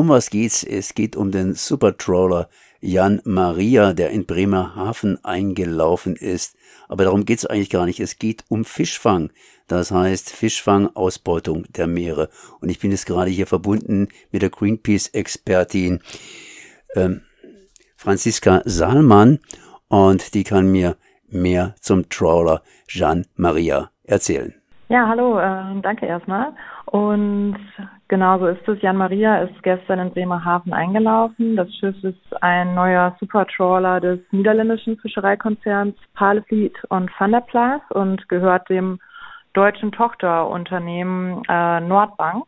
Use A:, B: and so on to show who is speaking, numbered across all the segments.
A: Um was geht's? Es geht um den Supertrawler Jan Maria, der in Bremerhaven eingelaufen ist. Aber darum geht's eigentlich gar nicht. Es geht um Fischfang. Das heißt Fischfang, Ausbeutung der Meere. Und ich bin jetzt gerade hier verbunden mit der Greenpeace-Expertin ähm, Franziska Salmann und die kann mir mehr zum Trawler Jean Maria erzählen.
B: Ja, hallo, äh, danke erstmal. Und genau so ist es. Jan Maria ist gestern in Bremerhaven eingelaufen. Das Schiff ist ein neuer Supertrawler des niederländischen Fischereikonzerns Palefleet und Van der Plaas und gehört dem deutschen Tochterunternehmen äh, Nordbank.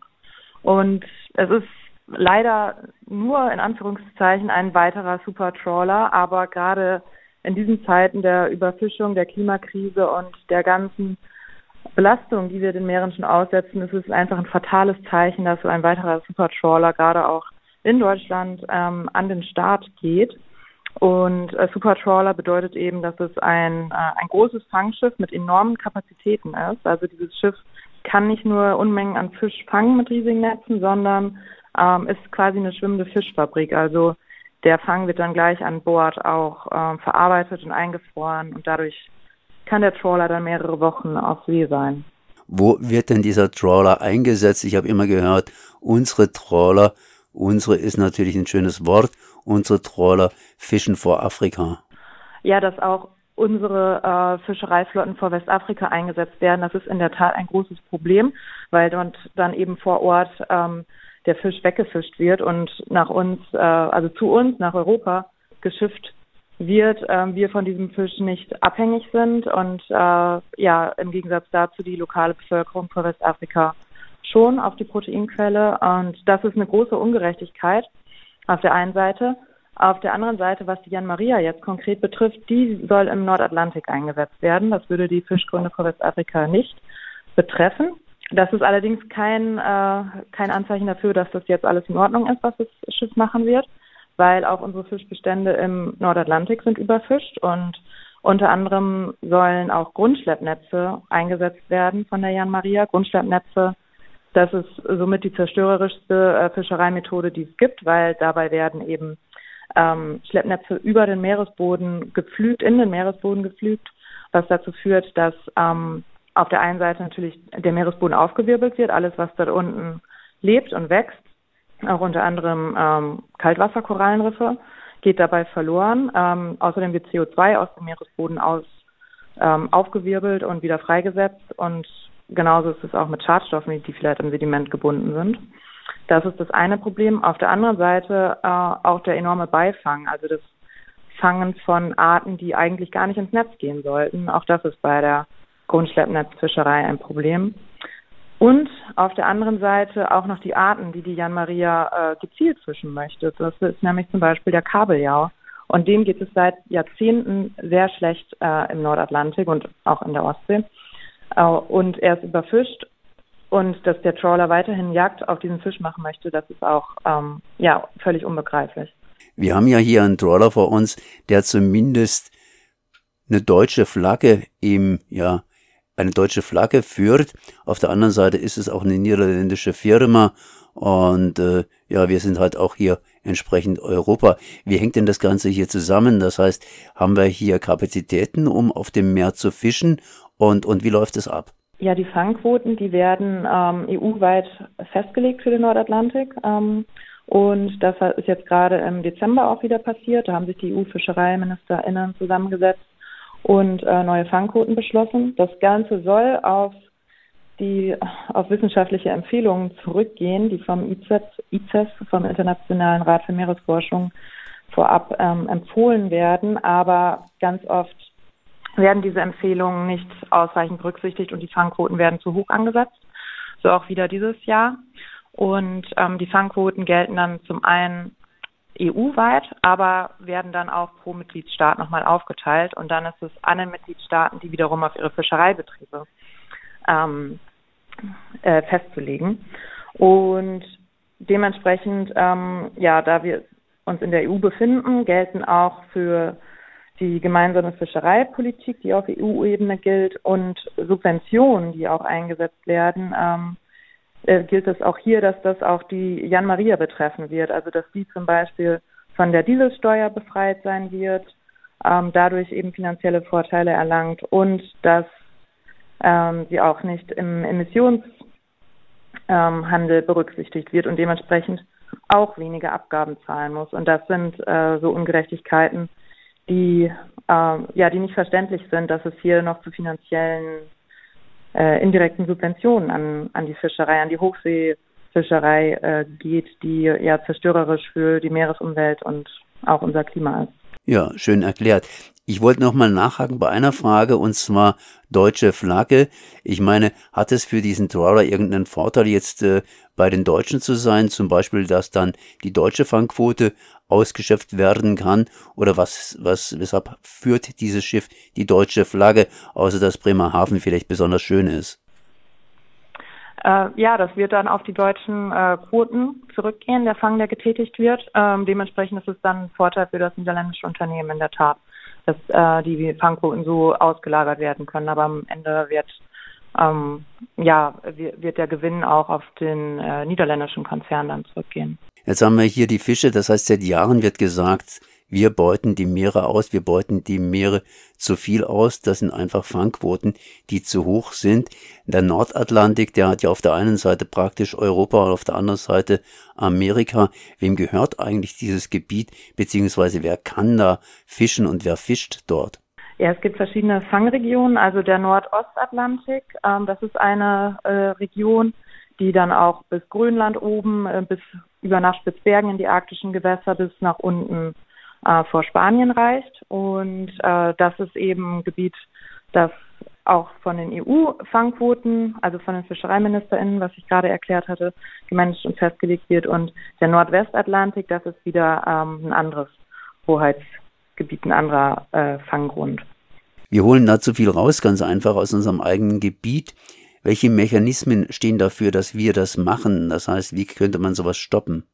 B: Und es ist leider nur in Anführungszeichen ein weiterer Supertrawler, aber gerade in diesen Zeiten der Überfischung, der Klimakrise und der ganzen Belastung, die wir den Meeren schon aussetzen, ist es einfach ein fatales Zeichen, dass so ein weiterer Supertrawler gerade auch in Deutschland ähm, an den Start geht. Und äh, Supertrawler bedeutet eben, dass es ein, äh, ein großes Fangschiff mit enormen Kapazitäten ist. Also dieses Schiff kann nicht nur Unmengen an Fisch fangen mit riesigen Netzen, sondern ähm, ist quasi eine schwimmende Fischfabrik. Also der Fang wird dann gleich an Bord auch ähm, verarbeitet und eingefroren und dadurch kann der Trawler dann mehrere Wochen auf See sein.
A: Wo wird denn dieser Trawler eingesetzt? Ich habe immer gehört, unsere Trawler, unsere ist natürlich ein schönes Wort, unsere Trawler fischen vor Afrika.
B: Ja, dass auch unsere äh, Fischereiflotten vor Westafrika eingesetzt werden, das ist in der Tat ein großes Problem, weil dort dann eben vor Ort ähm, der Fisch weggefischt wird und nach uns, äh, also zu uns, nach Europa geschifft wird, äh, wir von diesem Fisch nicht abhängig sind und äh, ja, im Gegensatz dazu die lokale Bevölkerung von Westafrika schon auf die Proteinquelle. Und das ist eine große Ungerechtigkeit auf der einen Seite. Auf der anderen Seite, was die Jan Maria jetzt konkret betrifft, die soll im Nordatlantik eingesetzt werden. Das würde die Fischgründe von Westafrika nicht betreffen. Das ist allerdings kein, äh, kein Anzeichen dafür, dass das jetzt alles in Ordnung ist, was das Schiff machen wird weil auch unsere Fischbestände im Nordatlantik sind überfischt und unter anderem sollen auch Grundschleppnetze eingesetzt werden von der Jan Maria. Grundschleppnetze, das ist somit die zerstörerischste äh, Fischereimethode, die es gibt, weil dabei werden eben ähm, Schleppnetze über den Meeresboden gepflügt, in den Meeresboden gepflügt, was dazu führt, dass ähm, auf der einen Seite natürlich der Meeresboden aufgewirbelt wird, alles was dort unten lebt und wächst, auch unter anderem ähm, Kaltwasserkorallenriffe, geht dabei verloren. Ähm, außerdem wird CO2 aus dem Meeresboden aus ähm, aufgewirbelt und wieder freigesetzt und genauso ist es auch mit Schadstoffen, die vielleicht am Sediment gebunden sind. Das ist das eine Problem. Auf der anderen Seite äh, auch der enorme Beifang, also das Fangen von Arten, die eigentlich gar nicht ins Netz gehen sollten. Auch das ist bei der Grundschleppnetzfischerei ein Problem. Und auf der anderen Seite auch noch die Arten, die die Jan Maria äh, gezielt fischen möchte. Das ist nämlich zum Beispiel der Kabeljau. Und dem geht es seit Jahrzehnten sehr schlecht äh, im Nordatlantik und auch in der Ostsee. Äh, und er ist überfischt. Und dass der Trawler weiterhin Jagd auf diesen Fisch machen möchte, das ist auch ähm, ja völlig unbegreiflich.
A: Wir haben ja hier einen Trawler vor uns, der zumindest eine deutsche Flagge im ja eine deutsche Flagge führt. Auf der anderen Seite ist es auch eine niederländische Firma und äh, ja, wir sind halt auch hier entsprechend Europa. Wie hängt denn das Ganze hier zusammen? Das heißt, haben wir hier Kapazitäten, um auf dem Meer zu fischen und, und wie läuft es ab?
B: Ja, die Fangquoten, die werden ähm, EU-weit festgelegt für den Nordatlantik. Ähm, und das ist jetzt gerade im Dezember auch wieder passiert. Da haben sich die EU-FischereiministerInnen zusammengesetzt und äh, neue Fangquoten beschlossen. Das Ganze soll auf die auf wissenschaftliche Empfehlungen zurückgehen, die vom ICES, vom Internationalen Rat für Meeresforschung, vorab ähm, empfohlen werden. Aber ganz oft werden diese Empfehlungen nicht ausreichend berücksichtigt und die Fangquoten werden zu hoch angesetzt. So auch wieder dieses Jahr. Und ähm, die Fangquoten gelten dann zum einen EU-weit, aber werden dann auch pro Mitgliedstaat nochmal aufgeteilt und dann ist es an den Mitgliedstaaten, die wiederum auf ihre Fischereibetriebe ähm, äh, festzulegen. Und dementsprechend, ähm, ja, da wir uns in der EU befinden, gelten auch für die gemeinsame Fischereipolitik, die auf EU-Ebene gilt, und Subventionen, die auch eingesetzt werden, ähm, äh, gilt es auch hier, dass das auch die Jan Maria betreffen wird. Also dass die zum Beispiel von der Dieselsteuer befreit sein wird, ähm, dadurch eben finanzielle Vorteile erlangt und dass ähm, sie auch nicht im Emissionshandel ähm, berücksichtigt wird und dementsprechend auch weniger Abgaben zahlen muss. Und das sind äh, so Ungerechtigkeiten, die äh, ja die nicht verständlich sind, dass es hier noch zu finanziellen äh, indirekten Subventionen an, an die Fischerei, an die Hochseefischerei äh, geht, die ja zerstörerisch für die Meeresumwelt und auch unser Klima ist.
A: Ja, schön erklärt. Ich wollte noch mal nachhaken bei einer Frage und zwar deutsche Flagge. Ich meine, hat es für diesen Trawler irgendeinen Vorteil jetzt äh, bei den Deutschen zu sein, zum Beispiel, dass dann die deutsche Fangquote ausgeschöpft werden kann oder was, was, weshalb führt dieses Schiff die deutsche Flagge, außer dass Bremerhaven vielleicht besonders schön ist?
B: Äh, ja, das wird dann auf die deutschen äh, Quoten zurückgehen, der Fang, der getätigt wird. Ähm, dementsprechend ist es dann ein Vorteil für das niederländische Unternehmen in der Tat, dass äh, die Fangquoten so ausgelagert werden können. Aber am Ende wird ähm, ja wird der Gewinn auch auf den äh, niederländischen Konzern dann zurückgehen.
A: Jetzt haben wir hier die Fische, das heißt seit Jahren wird gesagt, wir beuten die Meere aus, wir beuten die Meere zu viel aus. Das sind einfach Fangquoten, die zu hoch sind. Der Nordatlantik, der hat ja auf der einen Seite praktisch Europa und auf der anderen Seite Amerika. Wem gehört eigentlich dieses Gebiet, beziehungsweise wer kann da fischen und wer fischt dort?
B: Ja, es gibt verschiedene Fangregionen, also der Nordostatlantik, ähm, das ist eine äh, Region, die dann auch bis Grönland oben, äh, bis über nach Spitzbergen in die arktischen Gewässer bis nach unten äh, vor Spanien reicht. Und äh, das ist eben ein Gebiet, das auch von den EU-Fangquoten, also von den FischereiministerInnen, was ich gerade erklärt hatte, gemanagt und festgelegt wird. Und der Nordwestatlantik, das ist wieder ähm, ein anderes Hoheitsgebiet, ein anderer äh, Fanggrund.
A: Wir holen da zu viel raus, ganz einfach aus unserem eigenen Gebiet. Welche Mechanismen stehen dafür, dass wir das machen? Das heißt, wie könnte man sowas stoppen?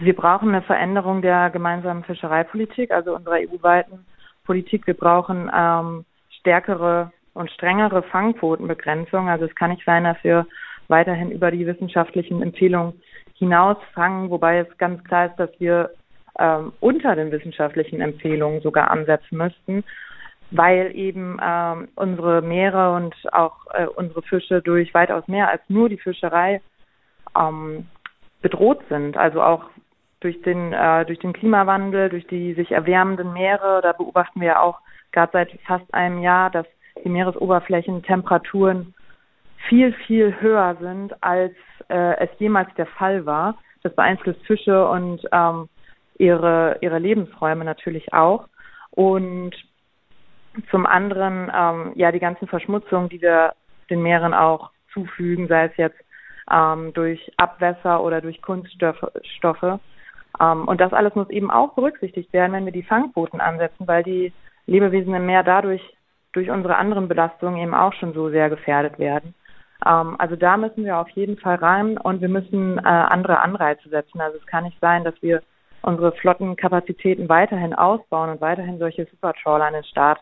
B: Wir brauchen eine Veränderung der gemeinsamen Fischereipolitik, also unserer EU-weiten Politik. Wir brauchen ähm, stärkere und strengere Fangquotenbegrenzung. Also es kann nicht sein, dass wir weiterhin über die wissenschaftlichen Empfehlungen hinaus fangen, wobei es ganz klar ist, dass wir ähm, unter den wissenschaftlichen Empfehlungen sogar ansetzen müssten weil eben ähm, unsere Meere und auch äh, unsere Fische durch weitaus mehr als nur die Fischerei ähm, bedroht sind. Also auch durch den äh, durch den Klimawandel, durch die sich erwärmenden Meere. Da beobachten wir ja auch gerade seit fast einem Jahr, dass die Meeresoberflächentemperaturen viel viel höher sind als äh, es jemals der Fall war. Das beeinflusst Fische und ähm, ihre ihre Lebensräume natürlich auch. Und zum anderen ähm, ja die ganzen Verschmutzungen, die wir den Meeren auch zufügen, sei es jetzt ähm, durch Abwässer oder durch Kunststoffe. Stoffe. Ähm, und das alles muss eben auch berücksichtigt werden, wenn wir die Fangquoten ansetzen, weil die Lebewesen im Meer dadurch durch unsere anderen Belastungen eben auch schon so sehr gefährdet werden. Ähm, also da müssen wir auf jeden Fall rein und wir müssen äh, andere Anreize setzen. Also es kann nicht sein, dass wir unsere Flottenkapazitäten weiterhin ausbauen und weiterhin solche Supertrawler an den Start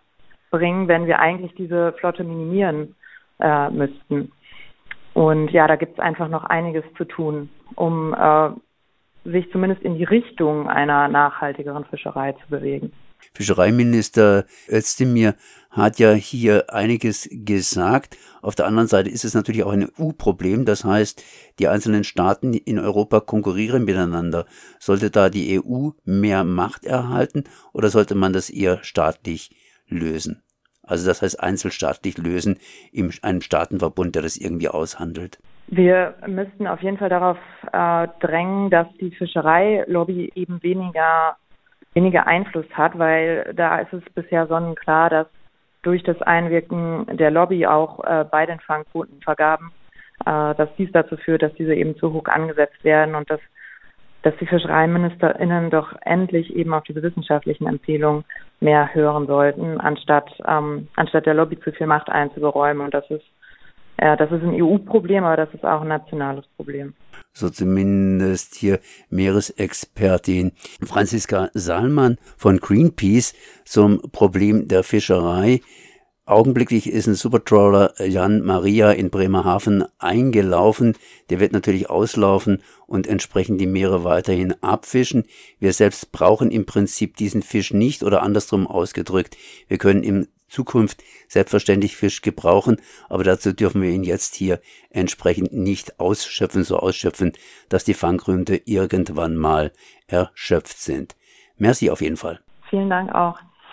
B: bringen, wenn wir eigentlich diese Flotte minimieren äh, müssten. Und ja, da gibt es einfach noch einiges zu tun, um äh, sich zumindest in die Richtung einer nachhaltigeren Fischerei zu bewegen.
A: Fischereiminister Özdemir hat ja hier einiges gesagt. Auf der anderen Seite ist es natürlich auch ein EU-Problem. Das heißt, die einzelnen Staaten in Europa konkurrieren miteinander. Sollte da die EU mehr Macht erhalten oder sollte man das eher staatlich lösen. Also das heißt einzelstaatlich lösen in einem Staatenverbund, der das irgendwie aushandelt.
B: Wir müssten auf jeden Fall darauf äh, drängen, dass die Fischereilobby eben weniger, weniger Einfluss hat, weil da ist es bisher sonnenklar, dass durch das Einwirken der Lobby auch äh, bei den Fangquotenvergaben, äh, dass dies dazu führt, dass diese eben zu hoch angesetzt werden und dass dass die FischereiministerInnen doch endlich eben auf diese wissenschaftlichen Empfehlungen mehr hören sollten, anstatt, ähm, anstatt der Lobby zu viel Macht einzuberäumen. Und das ist, ja, das ist ein EU-Problem, aber das ist auch ein nationales Problem.
A: So zumindest hier Meeresexpertin Franziska Salmann von Greenpeace zum Problem der Fischerei. Augenblicklich ist ein Supertrawler Jan Maria in Bremerhaven eingelaufen. Der wird natürlich auslaufen und entsprechend die Meere weiterhin abfischen. Wir selbst brauchen im Prinzip diesen Fisch nicht oder andersrum ausgedrückt. Wir können in Zukunft selbstverständlich Fisch gebrauchen, aber dazu dürfen wir ihn jetzt hier entsprechend nicht ausschöpfen, so ausschöpfen, dass die Fanggründe irgendwann mal erschöpft sind. Merci auf jeden Fall.
B: Vielen Dank auch.